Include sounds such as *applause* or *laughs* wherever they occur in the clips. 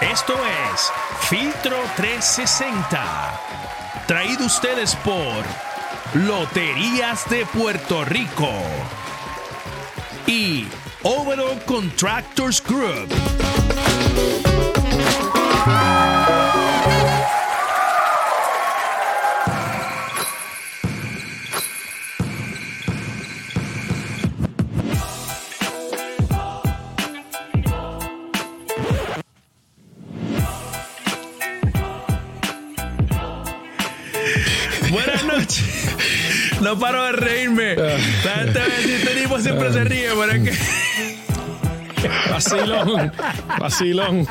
Esto es Filtro 360. Traído ustedes por Loterías de Puerto Rico y Overall Contractors Group. No paro de reírme. La gente va a decir, este tipo siempre se ríe, pero es que... Vacilón, vacilón.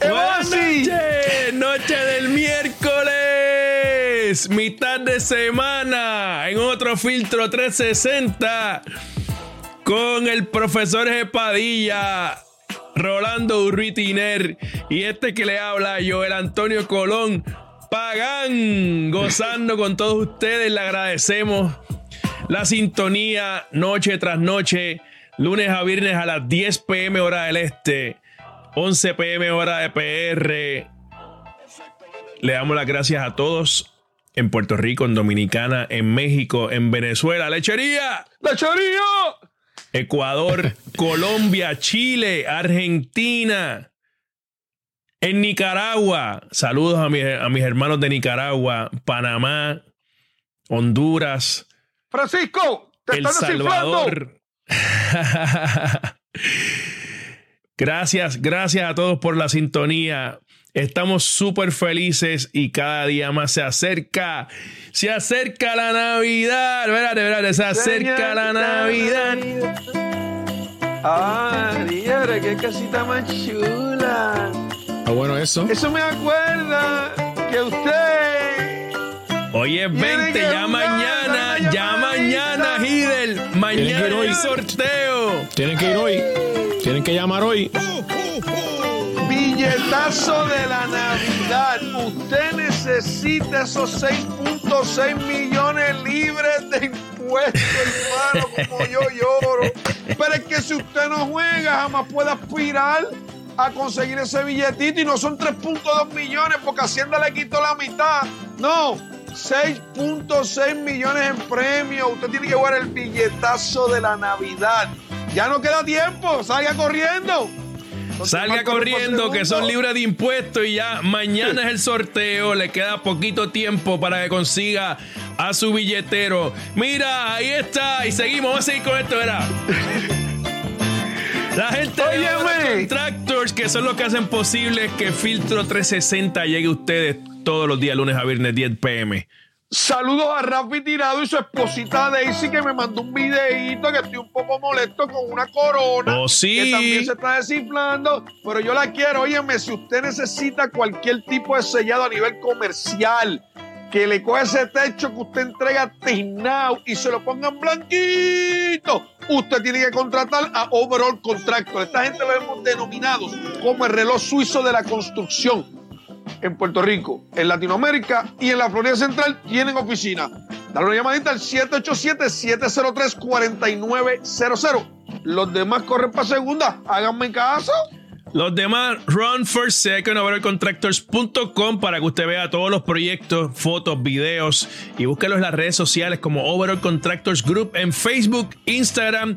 Buenas noches. Noche del miércoles. Mitad de semana. En otro filtro 360. Con el profesor Padilla. Rolando Urritiner. Y este que le habla, Joel Antonio Colón. Pagán, gozando con todos ustedes. Le agradecemos la sintonía noche tras noche, lunes a viernes a las 10 pm hora del este, 11 pm hora de PR. Le damos las gracias a todos en Puerto Rico, en Dominicana, en México, en Venezuela, lechería, ¡Lechería! Ecuador, *laughs* Colombia, Chile, Argentina. En Nicaragua, saludos a, mi- a mis hermanos de Nicaragua, Panamá, Honduras, Francisco, te El están. Salvador. *laughs* gracias, gracias a todos por la sintonía. Estamos súper felices y cada día más se acerca. Se acerca la Navidad. Espérate, espérate, se acerca la Navidad. Ah, diablo, qué casita más chula. Está bueno eso. Eso me acuerda que usted. Hoy es Tiene 20, que ya mañana, ya mañana, Hidel. Mañana ir hoy. sorteo. Tienen que ir hoy. Tienen que llamar hoy. Billetazo de la Navidad. Usted necesita esos 6.6 millones libres de impuestos, hermano, como yo lloro. Pero es que si usted no juega, jamás puede aspirar a conseguir ese billetito y no son 3.2 millones porque Hacienda le quitó la mitad. No, 6.6 millones en premio. Usted tiene que jugar el billetazo de la Navidad. Ya no queda tiempo, salga corriendo. Salga corriendo que son libres de impuestos y ya mañana es el sorteo. Le queda poquito tiempo para que consiga a su billetero. Mira, ahí está. Y seguimos. Vamos a seguir con esto, verá. *laughs* La gente de Contractors que son los que hacen posible que Filtro 360 llegue a ustedes todos los días, lunes a viernes, 10 pm. Saludos a Rafi Tirado y su esposita Daisy que me mandó un videíto que estoy un poco molesto con una corona. Oh, sí. Que también se está desinflando. Pero yo la quiero. Óyeme, si usted necesita cualquier tipo de sellado a nivel comercial, que le coge ese techo que usted entrega Tiznao y se lo pongan blanquito, usted tiene que contratar a Overall Contractor. Esta gente lo hemos denominados como el reloj suizo de la construcción en Puerto Rico, en Latinoamérica y en la Florida Central tienen oficina. Dale una llamadita al 787-703-4900. Los demás corren para segunda. Háganme caso. Los demás, run for second, overallcontractors.com para que usted vea todos los proyectos, fotos, videos y búsquelos en las redes sociales como Overall Contractors Group en Facebook, Instagram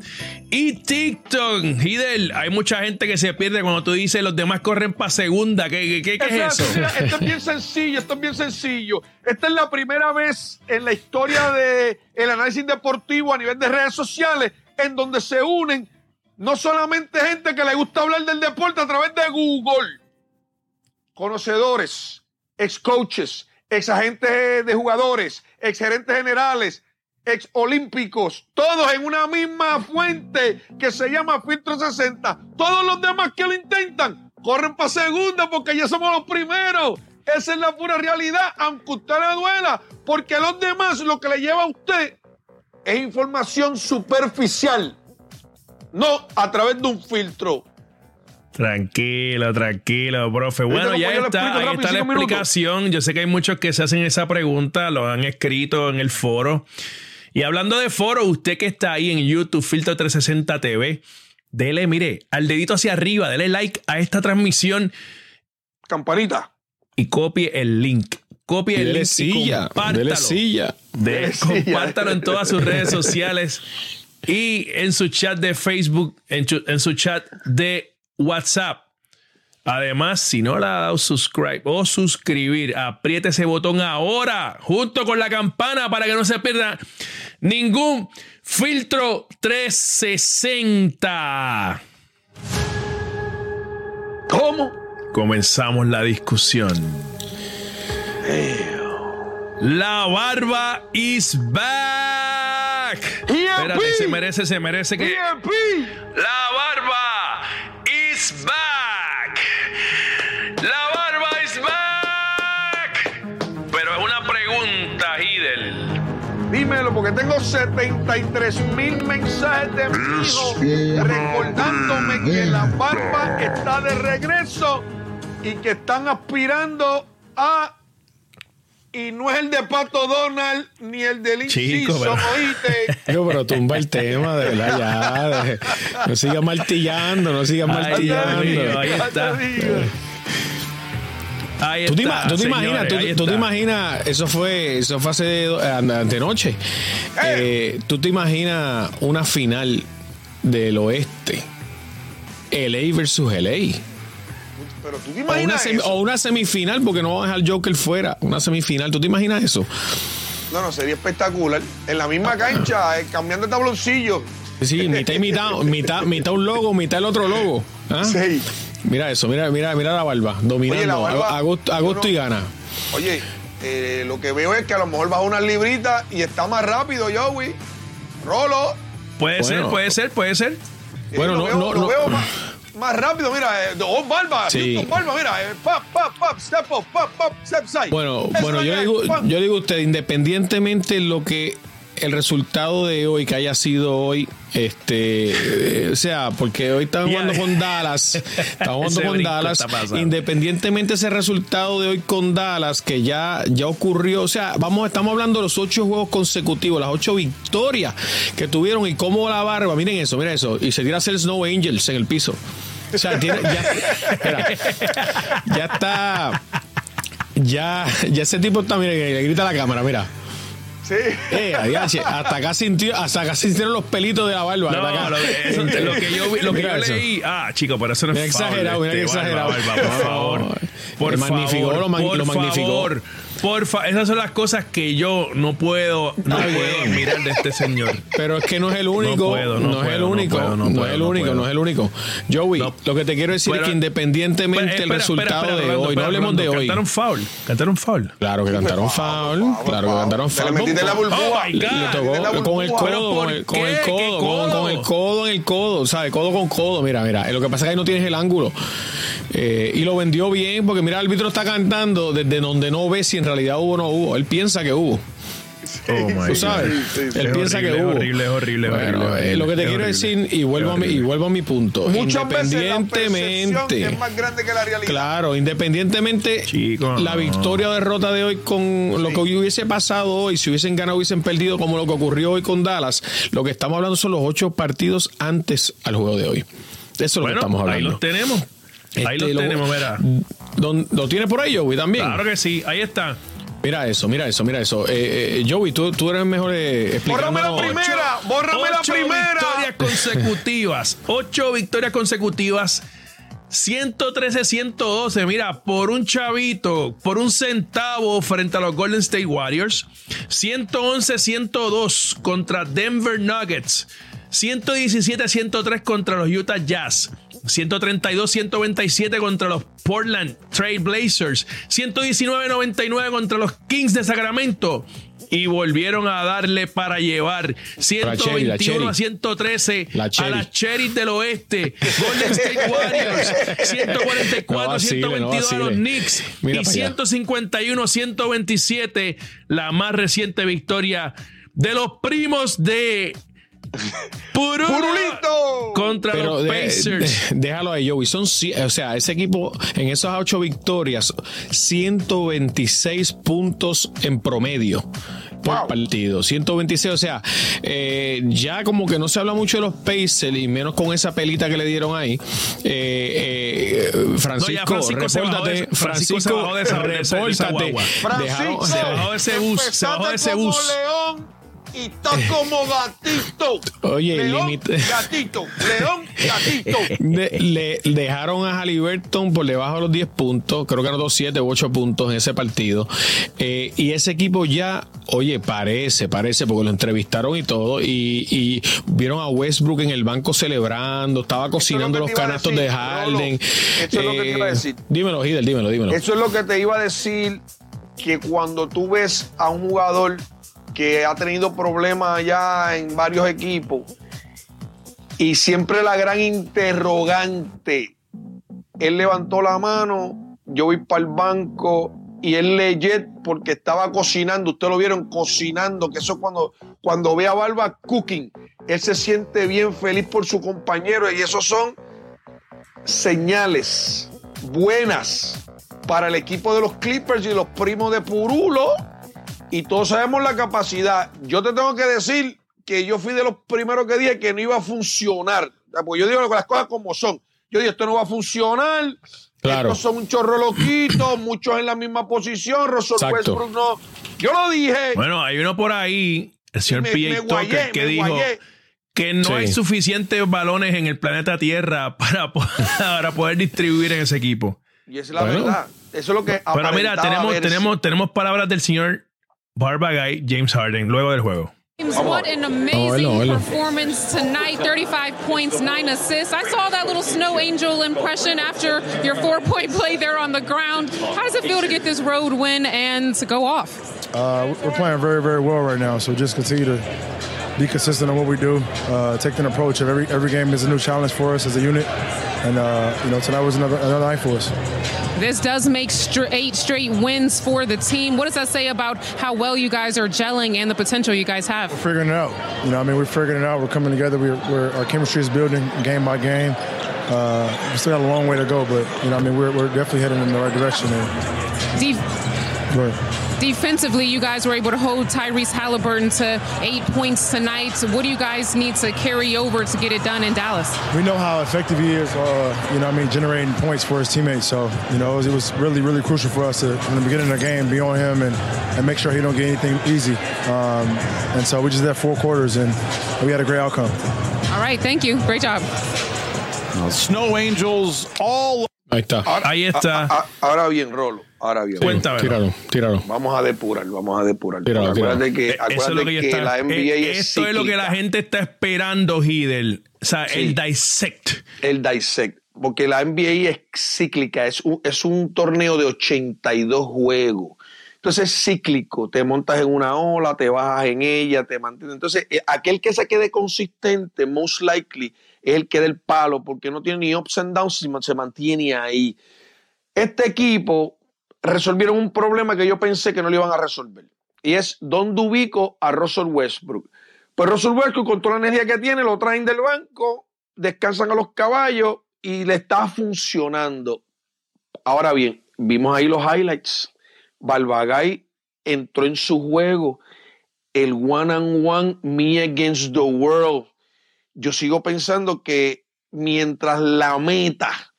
y TikTok. Hidel, hay mucha gente que se pierde cuando tú dices los demás corren para segunda. ¿Qué, qué- qué- qué es Eso eso? Mira, esto es bien sencillo, esto es bien sencillo. Esta es la primera vez en la historia del el análisis deportivo a nivel de redes sociales en donde se unen no solamente gente que le gusta hablar del deporte a través de Google, conocedores, ex coaches, ex agentes de jugadores, ex gerentes generales, ex olímpicos, todos en una misma fuente que se llama Filtro 60. Todos los demás que lo intentan corren para segunda porque ya somos los primeros. Esa es la pura realidad, aunque usted le duela, porque los demás lo que le lleva a usted es información superficial, no a través de un filtro. Tranquilo, tranquilo, profe. Bueno, ya está, ahí está la minutos? explicación. Yo sé que hay muchos que se hacen esa pregunta, lo han escrito en el foro. Y hablando de foro, usted que está ahí en YouTube, Filtro 360 TV, dele, mire, al dedito hacia arriba, dele like a esta transmisión Campanita. y copie el link. Copie el Dele link y silla. Dele compártalo. silla. De- Dele silla. compártalo en todas sus redes *laughs* sociales y en su chat de Facebook, en, en su chat de WhatsApp. Además, si no le ha dado subscribe o suscribir, apriete ese botón ahora, junto con la campana, para que no se pierda ningún filtro 360. ¿Cómo? Comenzamos la discusión. La barba is back. Espérate, se merece, se merece que. La barba is back. La barba is back. Pero es una pregunta, Hidel. Dímelo, porque tengo 73 mil mensajes de mi hijo recordándome que la barba está de regreso y que están aspirando a. Y no es el de Pato Donald ni el del Chico, inciso, pero- ¿oíste? *laughs* Yo, pero tumba el tema, de verdad, ya. de- no sigas martillando, no sigas martillando. Dios ahí está. Ahí ¿Tú te, está, ima- tú te señores, imaginas, tú, ahí tú te imaginas, eso fue, eso fue hace eh, antenoche. Eh, tú te imaginas una final del oeste, LA versus LA. Pero tú te O una, imaginas semi- eso? o una semifinal, porque no va a dejar Joker fuera. Una semifinal, ¿tú te imaginas eso? No, no, sería espectacular. En la misma cancha, *laughs* eh, cambiando de tabloncillo. Sí, mitad y mitad, mitad, mitad un logo, mitad el otro logo. ¿Ah? Sí. Mira eso, mira, mira, mira la barba, dominando. Oye, la barba- a, a gusto, a gusto y gana. Oye, eh, lo que veo es que a lo mejor baja unas libritas y está más rápido, Joey. Rolo. Puede ser, puede ser, puede ser. Eh, Bueno, lo no, veo, no, lo no. veo más, más rápido, mira, eh, dos barba, Sí. Houston, barba, mira, eh, pop, pop, pop, step up, pop, pop, step side. Bueno, Eso bueno, yo digo, yo digo a usted, independientemente lo que el resultado de hoy que haya sido hoy, este, eh, o sea, porque hoy estamos jugando con Dallas, *laughs* estamos jugando Ese con Dallas, independientemente ese resultado de hoy con Dallas que ya ya ocurrió, o sea, vamos, estamos hablando de los ocho juegos consecutivos, las ocho victorias que tuvieron y cómo la barba, miren eso, miren eso, y se tira a hacer Snow Angels en el piso. O sea, tiene, ya, espera, ya está. Ya, ya ese tipo está, mire, que le grita a la cámara, mira. Sí. Eh, adiache, hasta acá sintió, hasta acá sintieron los pelitos de la barba. hasta acá. No, lo, eso- lo que yo, vi- lo que Mira yo leí. Ah, chico, pero eso no Mira es exagerado, mira que este, exagerado. Barba, Barba, por favor. Por magnificó, favor, lo por lo magnificó. favor. Porfa, esas son las cosas que yo no puedo, no puedo admirar de este señor. Pero es que no es el único. No puedo, no es el no único. puedo, no es el único, no es el único. Joey, No. lo que te quiero decir Pero- es que independientemente Espera, el espera, resultado espera, de hoy, no hablemos de hoy. Cantaron foul. Cantaron foul. Claro que cantaron foul, claro que cantaron Te le foul. metiste la burbuja. Oh, Le con el burbuja. ¿Pero codo, por con el, el ¿Qué codo, con, el codo? codo en el codo, ¿sabes? Codo con codo, mira, mira. Lo que pasa es que ahí no tienes el ángulo. Eh, y lo vendió bien, porque mira, el árbitro está cantando desde donde no ve si en realidad hubo o no hubo. Él piensa que hubo. Oh, Tú God. sabes, Sí, sí, sí. él Es piensa horrible, que es hubo. horrible, es horrible, es Bueno, horrible, eh, lo que te quiero horrible. decir, y vuelvo, a mi, y vuelvo a mi punto, Muchas veces la percepción independientemente. es más grande que la realidad. Claro, independientemente Chico, la no. victoria o derrota de hoy con lo que hubiese pasado hoy, si hubiesen ganado, hubiesen perdido, como lo que ocurrió hoy con Dallas, lo que estamos hablando son los ocho partidos antes al juego de hoy. Eso es lo que Bueno, estamos ahí hablando. los tenemos. Ahí Este, los lo- tenemos, mira. Don- ¿Lo tiene por ahí, Joey, también? Claro que sí, ahí está. Mira eso, mira eso, mira eso. Eh, eh, Joey, tú, tú eres mejor eh, Bórrame la primera, bórrame la Ocho primera. victorias consecutivas. Ocho victorias consecutivas. 113-112, mira, por un chavito, por un centavo frente a los Golden State Warriors. 111-102 contra Denver Nuggets. 117-103 contra los Utah Jazz. 132-127 contra los Portland Trail Blazers. 119-99 contra los Kings de Sacramento. Y volvieron a darle para llevar La Cherry, la 121 a Cherry. 113 La a las Cherries del Oeste. Golden State Warriors. *laughs* 144 No vacile, no 122 a los. Knicks. Mira y para allá. 151 127 la más reciente victoria de los primos de *laughs* ¡Purulito! contra Pero los de- Pacers. de- déjalo ahí, Joey. Son, o sea, ese equipo en esas ocho victorias, 126 puntos en promedio. por partido. 126, o sea, eh, ya como que no se habla mucho de los Pacers y menos con esa pelita que le dieron ahí. Eh, eh, Francisco, Francisco repórtate. Francisco repórtate. Francisco, se bajó de ese bus, se bajó de ese bus. león y estás como gatito. Oye, león, límite. gatito, león, gatito. *laughs* De- le dejaron a Halliburton por debajo de los 10 puntos, creo que eran 2, 7 u 8 puntos en ese partido. Eh, y ese equipo ya, oye, parece, parece, porque lo entrevistaron y todo, y, y vieron a Westbrook en el banco celebrando, estaba cocinando lo los canastos decir, de Harden. Eso es lo que te iba a Eh, decir. Dímelo, Hidel, dímelo, dímelo. Eso es lo que te iba a decir, que cuando tú ves a un jugador que ha tenido problemas ya en varios equipos y siempre la gran interrogante, él levantó la mano, yo voy para el banco y él legit porque estaba cocinando, ustedes lo vieron cocinando, que eso cuando, cuando ve a Barba cooking, él se siente bien feliz por su compañero y esos son señales buenas para el equipo de los Clippers y los primos de Purulo. Y todos sabemos la capacidad. Yo te tengo que decir que yo fui de los primeros que dije que no iba a funcionar. Pues yo digo las cosas como son. Yo dije, esto no va a funcionar. Claro. Estos son un chorro loquitos, muchos en la misma posición. Russell Exacto. Westbrook no. Yo lo dije. Bueno, hay uno por ahí, el señor P.A. Tucker, que dijo guayé. que no Sí. hay suficientes balones en el planeta Tierra para, *laughs* po- para poder distribuir en ese equipo. y esa es la Bueno. verdad. Eso es lo que Pero mira, tenemos, verse. tenemos, tenemos palabras del señor Barba Guy, James Harden, luego del juego. James, what an amazing hello, hello. performance tonight. 35 points, 9 assists. I saw that little snow angel impression after your four point play there on the ground. How does it feel to get this road win and to go off? Uh, we're playing very, very well right now. So just continue to be consistent on what we do. Uh, take an approach of every every game is a new challenge for us as a unit, and uh, you know tonight was another another night for us. This does make stra- eight straight wins for the team. What does that say about how well you guys are gelling and the potential you guys have? We're Figuring it out. You know, I mean, we're figuring it out. We're coming together. We're, we're our chemistry is building game by game. Uh, we still got a long way to go, but you know, I mean, we're, we're definitely heading in the right direction. And, go ahead. Defensively, you guys were able to hold Tyrese Halliburton to eight points tonight. What do you guys need to carry over to get it done in Dallas? we know how effective he is, uh, you know, I mean, generating points for his teammates. So, you know, it was, it was really, really crucial for us to, from the beginning of the game, be on him and, and make sure he don't get anything easy. Um, and so we just had four quarters and we had a great outcome. All right, thank you. Great job. Snow Angels all Ahí está. Ahí está. A- a- ahora bien, Rolo. Ahora bien. Cuéntame. Tíralo, tíralo. Vamos a depurar, vamos a depurar. Tíralo, acuérdate tíralo. que, Eh, Eso es acuérdate lo que, yo que está- la NBA eh, es Esto es lo que la gente está esperando, Hidel. O sea, Sí. el dissect. el dissect, porque la NBA es cíclica, es un, es un torneo de 82 juegos. Entonces es cíclico, te montas en una ola, te bajas en ella, te mantienes. Entonces, eh, aquel que se quede consistente, most likely, es el que del palo, porque no tiene ni ups and downs, sino se mantiene ahí. Este equipo resolvieron un problema que yo pensé que no lo iban a resolver. Y es dónde ubico a Russell Westbrook. Pues Russell Westbrook, con toda la energía que tiene, lo traen del banco, descansan a los caballos y le está funcionando. Ahora bien, vimos ahí los highlights. Balbagay entró en su juego. El one and one, me against the world. Yo sigo pensando que mientras la meta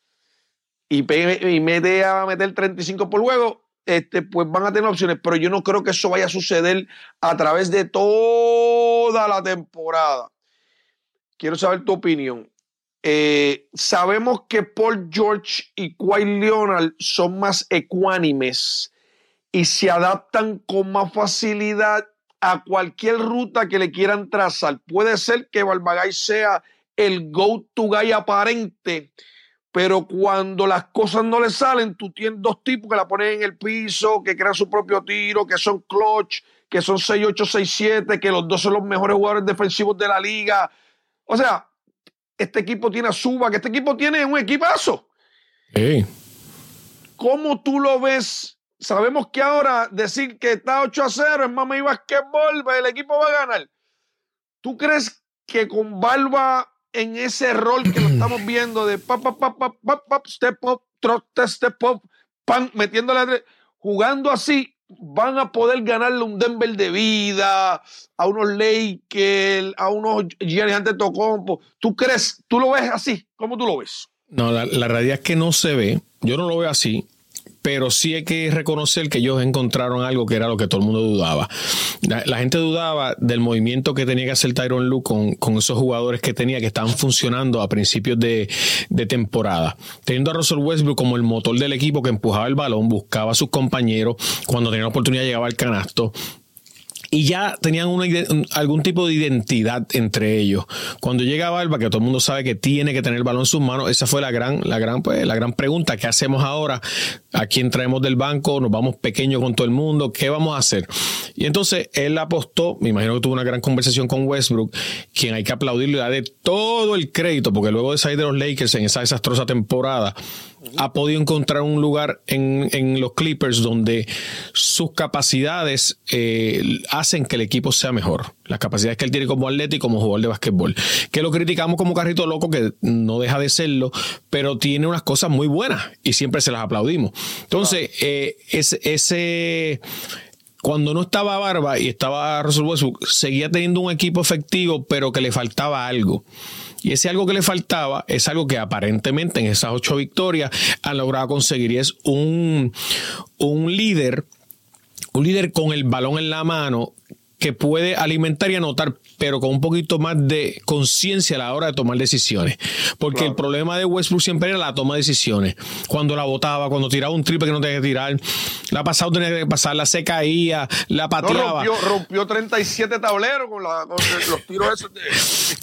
y, y mete a meter 35 por juego, este, pues van a tener opciones, pero yo no creo que eso vaya a suceder a través de toda la temporada. Quiero saber tu opinión. Eh, sabemos que Paul George y Kawhi Leonard son más ecuánimes y se adaptan con más facilidad a cualquier ruta que le quieran trazar. Puede ser que Balbagay sea el go-to guy aparente, pero cuando las cosas no le salen, tú tienes dos tipos que la ponen en el piso, que crean su propio tiro, que son clutch, que son 6-8, 6-7, que los dos son los mejores jugadores defensivos de la liga. O sea, este equipo tiene a Suba, que este equipo tiene un equipazo. ¿Cómo tú lo ves? Sabemos que ahora decir que está 8 a 0 es mami basquetbol, el equipo va a ganar. ¿Tú crees que con Barba en ese rol que lo *clears throat* estamos viendo de pap, pap, pap, pap, pap, step up, trote, step up, pan, metiéndole, jugando así, van a poder ganarle un Denver de vida, a unos Lakers, a unos Giannis Antetokounmpo. ¿Tú crees, tú lo ves así? ¿Cómo tú lo ves? No, la, la realidad es que no se ve. Yo no lo veo así pero sí hay que reconocer que ellos encontraron algo que era lo que todo el mundo dudaba. La, gente dudaba del movimiento que tenía que hacer Tyron Lu con, con, esos jugadores que tenía que estaban funcionando a principios de, de, temporada. Teniendo a Russell Westbrook como el motor del equipo que empujaba el balón, buscaba a sus compañeros, cuando tenía la oportunidad llegaba al canasto y ya tenían algún tipo de identidad entre ellos. Cuando llega Barba, que todo el mundo sabe que tiene que tener el balón en sus manos, esa fue la gran, la gran, pues, la gran pregunta. ¿Qué hacemos ahora? ¿A quién traemos del banco? ¿Nos vamos pequeños con todo el mundo? ¿Qué vamos a hacer? Y entonces él apostó, me imagino que tuvo una gran conversación con Westbrook, quien hay que aplaudirle y darle todo el crédito, porque luego de salir de los Lakers en esa desastrosa temporada, ha podido encontrar un lugar en, los Clippers donde sus capacidades eh, hacen que el equipo sea mejor. Las capacidades que él tiene como atleta y como jugador de básquetbol. Que lo criticamos como carrito loco, que no deja de serlo, pero tiene unas cosas muy buenas y siempre se las aplaudimos. Entonces, eh, ese cuando no estaba Barba y estaba Russell Westbrook, seguía teniendo un equipo efectivo, pero que le faltaba algo. Y ese algo que le faltaba es algo que aparentemente en esas ocho victorias han logrado conseguir y es un, un líder, un líder con el balón en la mano que puede alimentar y anotar, pero con un poquito más de conciencia a la hora de tomar decisiones. Porque el problema de Westbrook siempre era la toma de decisiones. Cuando la botaba, cuando tiraba un triple que no tenía que tirar, la pasado tenía que pasarla, se caía, la pateaba. rompió, rompió 37 tableros con, los tiros esos.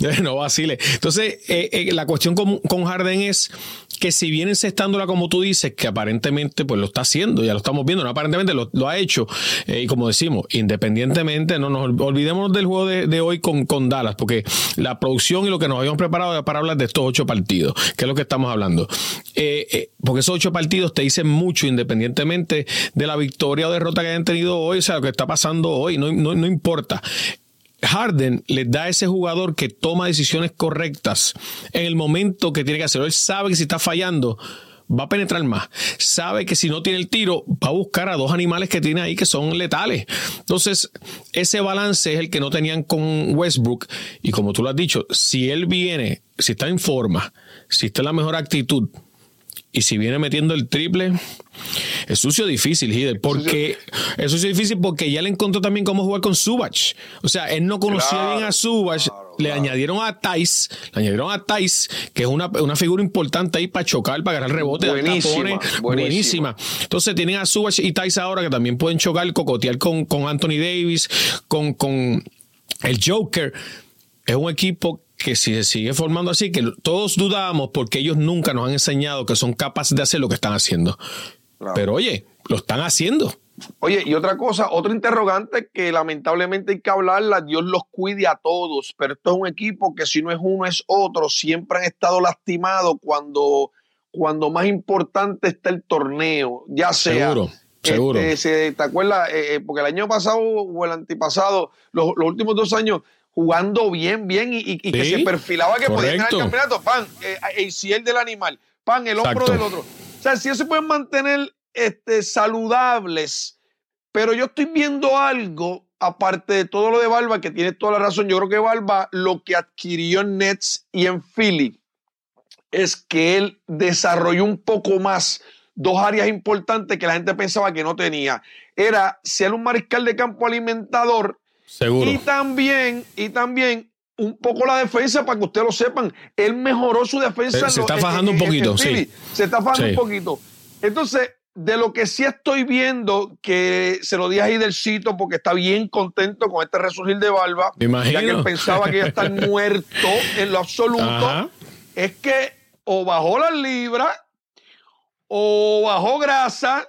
*laughs* no vacile. Entonces, eh, eh, la cuestión con, con Harden es que si viene encestándola como tú dices, que aparentemente pues lo está haciendo, ya lo estamos viendo, no aparentemente lo, ha hecho, eh, y como decimos, independientemente, no nos olvidemos del juego de, hoy con, con, Dallas, porque la producción y lo que nos habíamos preparado para hablar de estos ocho partidos, que es lo que estamos hablando. Eh, eh, porque esos ocho partidos te dicen mucho independientemente de la victoria o derrota que hayan tenido hoy, o sea, lo que está pasando hoy, no, no, no importa. Harden le da a ese jugador que toma decisiones correctas en el momento que tiene que hacerlo. Él sabe que si está fallando, va a penetrar más. Sabe que si no tiene el tiro, va a buscar a dos animales que tiene ahí que son letales. Entonces, ese balance es el que no tenían con Westbrook. Y como tú lo has dicho, si él viene, si está en forma, si está en la mejor actitud, y si viene metiendo el triple, es sucio difícil, Hider, porque es sucio difícil porque ya le encontró también cómo jugar con Subach. O sea, él no conocía bien a Subach, le añadieron a Thais, le añadieron a Thais, que es una, figura importante ahí para chocar, para agarrar rebote, buenísima, buenísima. Entonces tienen a Subach y Thais ahora que también pueden chocar, cocotear con, con Anthony Davis, con, con el Joker. Es un equipo que si se sigue formando así, que todos dudamos porque ellos nunca nos han enseñado que son capaces de hacer lo que están haciendo. Pero oye, lo están haciendo. Oye, y otra cosa, otro interrogante que lamentablemente hay que hablarla, Dios los cuide a todos, pero esto es un equipo que si no es uno es otro, siempre han estado lastimados cuando, cuando más importante está el torneo, ya sea... Seguro. Seguro. Este, ¿Te acuerdas? Eh, eh, porque el año pasado o el antepasado, los, los últimos dos años, jugando bien, bien y, que se perfilaba que podía ganar el campeonato. Pan, eh, el ciel del animal, pan, el hombro del otro. O sea, si ellos se pueden mantener este, saludables, pero yo estoy viendo algo, aparte de todo lo de Barba, que tiene toda la razón, yo creo que Barba lo que adquirió en Nets y en Philly es que él desarrolló un poco más dos áreas importantes que la gente pensaba que no tenía. Era ser un mariscal de campo alimentador Seguro. Y también, y también un poco la defensa, para que ustedes lo sepan. Él mejoró su defensa. Se, está fajando un poquito, sí. Se está fajando un poquito. Entonces, de lo que sí estoy viendo, que se lo di a Hidercito porque está bien contento con este resurgir de Barba, Me imagino. ya que él pensaba que iba a estar *laughs* muerto en lo absoluto, es que o bajó las libras o bajó grasa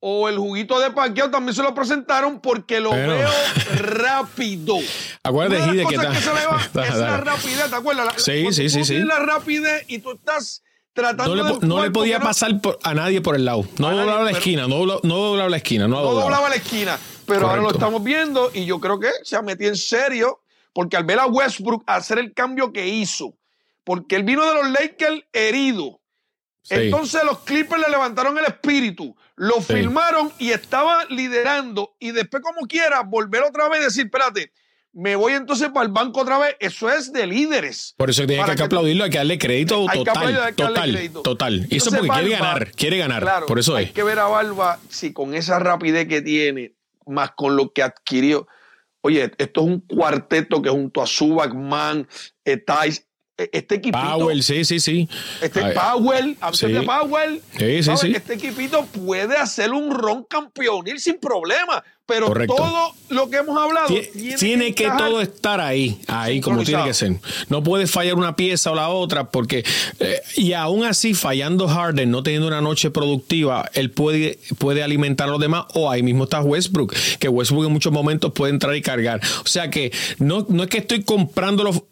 o el juguito de parqueo también se lo presentaron porque lo veo rápido. *laughs* Acuérdate, que, está, que se le va, *laughs* es la rapidez, ¿te acuerdas? sí, sí, sí, sí. la rapidez y tú estás tratando no le, de no le podía pasar a nadie por el lado. No doblaba la esquina, no doblaba, no doblaba la esquina, no, no doblaba. la esquina. Pero ahora lo estamos viendo y yo creo que se ha metido en serio porque al ver a Westbrook hacer el cambio que hizo, porque él vino de los Lakers herido Entonces los Clippers le levantaron el espíritu, lo Sí. filmaron y estaba liderando. Y después, como quiera, volver otra vez y decir, espérate, me voy entonces para el banco otra vez. Eso es de líderes. Por eso tiene que, que aplaudirlo, hay que darle crédito Hay que total, aplaudirlo, hay que darle total, crédito. total. Y eso Entonces, porque quiere ganar, quiere ganar. Claro, por eso hay es. que ver a Barba si con esa rapidez que tiene, más con lo que adquirió. Oye, esto es un cuarteto que junto a Subac, Man, eh, Tice, eh, este equipito. Powell, sí, sí, sí. Este Ay, Powell, sí. de Powell, Sí, sí, sí. este equipito puede hacer un ron campeonil sin problema, pero Correcto. todo lo que hemos hablado Tie- Tiene, que todo estar ahí, ahí como tiene que ser. No puede fallar una pieza o la otra, porque eh, y aún así fallando Harden, no teniendo una noche productiva, él puede, puede alimentar a los demás. O ahí mismo está Westbrook, que Westbrook en muchos momentos puede entrar y cargar. O sea que no, no es que estoy comprándolo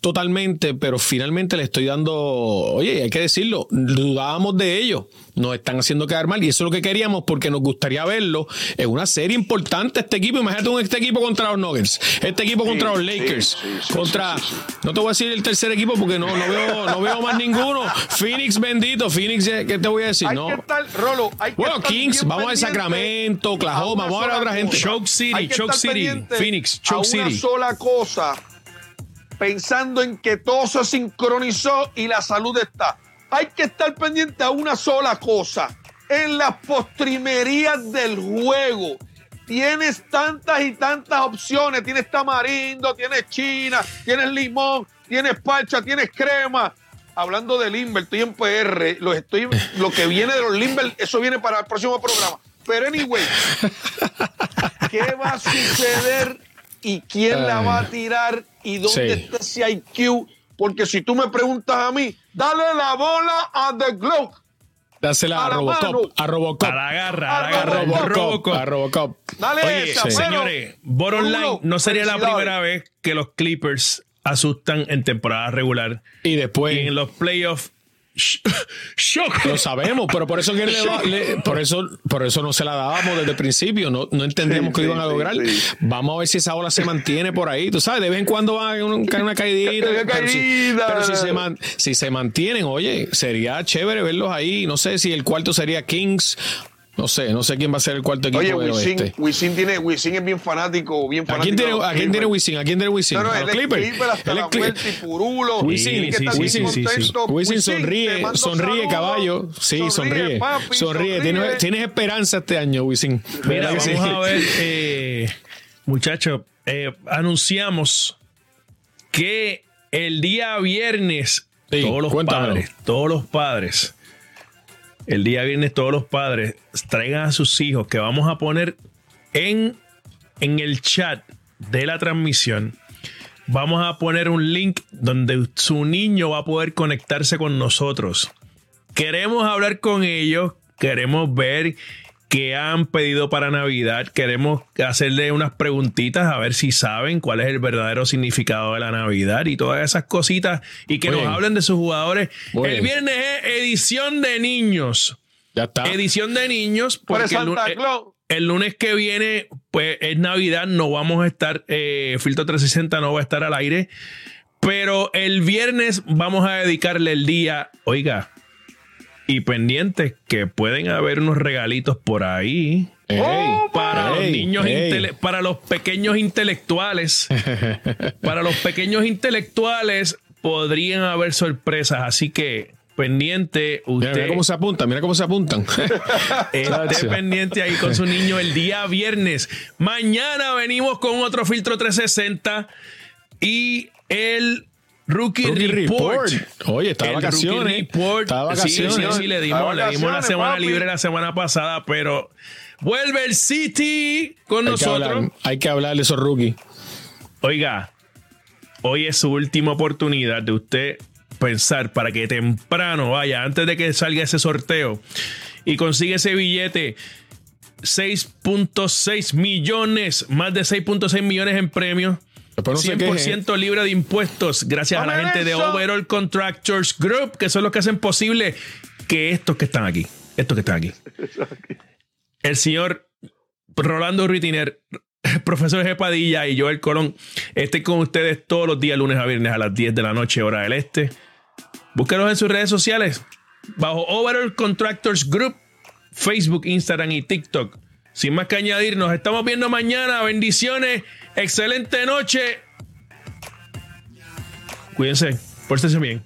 totalmente, pero finalmente le estoy dando, oye, hay que decirlo, dudábamos de ello, nos están haciendo quedar mal y eso es lo que queríamos porque nos gustaría verlo en una serie importante este equipo, imagínate un este equipo contra los Nuggets, este equipo contra los Lakers, contra, no te voy a decir el tercer equipo porque no, no veo, no veo más ninguno, Phoenix bendito, Phoenix, ¿qué te voy a decir? Hay No. que estar, Rolo, hay que Bueno, estar Kings, vamos a Sacramento, Oklahoma, una vamos a ver a otra gente. Choke City, Choke City, Phoenix, a Choke una City. sola cosa, pensando en que todo se sincronizó y la salud está. Hay que estar pendiente a una sola cosa. En las postrimerías del juego tienes tantas y tantas opciones. Tienes tamarindo, tienes china, tienes limón, tienes parcha, tienes crema. Hablando de Limber, estoy en PR. Lo, estoy, lo que viene de los Limber, eso viene para el próximo programa. Pero anyway, ¿qué va a suceder y quién la va a tirar y dónde Sí. está ese IQ? Porque si tú me preguntas a mí, dale la bola a The Globe. Dásela a a la mano. Robocop, a Robocop, A la garra, a la A garra. Robocop, Robocop. a Robocop. Dale Oye, esa, pero- señores, bottom line, no sería la primera vez que los Clippers asustan en temporada regular. Y después Y en los playoffs, shock. Lo sabemos, pero por eso que le va- le- por eso por eso no se la dábamos desde el principio, no, no entendíamos Sí, que sí, iban a lograr. sí. Vamos a ver si esa ola se mantiene por ahí, tú sabes, de vez en cuando va a caer una caidita, pero, si, caída. pero si se man- si se mantienen, oye, sería chévere verlos ahí, no sé si el cuarto sería Kings, no sé, no sé quién va a ser el cuarto equipo Oye, Wisin, oeste. Wisin tiene, Wisin es bien fanático, bien ¿A fanático. quién tiene, los a quién tiene. Wisin? ¿A quién tiene Wisin? No, no, ¿A él Clippers? Clipper hasta Él la Clipper. y purulo. Wisin, sí, sí, sí, sí, sí. contento. Wisin Wisin, sonríe, sonríe, saludos. caballo. Sí, sonríe. papi, sonríe. Tienes, tienes esperanza este año, Wisin. Mira, ¿Verdad que vamos sí? a ver, eh, muchachos, eh, anunciamos que el día viernes, Sí, todos los cuéntamelo. padres, todos los padres, el día viernes todos los padres traigan a sus hijos que vamos a poner en, en el chat de la transmisión. Vamos a poner un link donde su niño va a poder conectarse con nosotros. Queremos hablar con ellos, queremos ver qué han pedido para Navidad, queremos hacerle unas preguntitas a ver si saben cuál es el verdadero significado de la Navidad y todas esas cositas y que Muy nos bien. hablen de sus jugadores. Muy el bien. viernes es edición de niños. Ya está. Edición de niños. Por Porque Santa Claus. el lunes que viene, pues es Navidad, no vamos a estar, eh, Filtro 360 no va a estar al aire. Pero el viernes vamos a dedicarle el día, oiga, y pendientes que pueden haber unos regalitos por ahí. Ey, Para los niños, ey. para los pequeños intelectuales, *laughs* para los pequeños intelectuales podrían haber sorpresas. Así que pendiente, Mira, usted mira cómo se apuntan, mira cómo se apuntan. *laughs* esté pendiente ahí con su niño el día viernes. Mañana venimos con otro filtro 360 y el Rookie, Rookie Report. Report. Oye, está de vacaciones. Rookie Report. Está de Sí, vacaciones. Sí, sí, le dimos, le dimos la semana papi. libre la semana pasada, pero vuelve el City con Hay que, nosotros. hablar, hay que hablar de esos rookies. Oiga, hoy es su última oportunidad de usted pensar para que temprano vaya, antes de que salga ese sorteo y consiga ese billete. 6.6 millones, más de 6.6 millones en premios. Después no se 100% libre de impuestos gracias a la gente de. Overall Contractors Group, que son los que hacen posible que estos que están aquí, estos que están aquí. El señor Rolando Ritiner, profesor G. Padilla y Joel Colón estén con ustedes todos los días, lunes a viernes a las 10 de la noche, hora del este. Búsquenos en sus redes sociales. bajo Overall Contractors Group, Facebook, Instagram y TikTok. Sin más que añadir, nos estamos viendo mañana. Bendiciones. Excelente noche. Cuídense, pórtense bien.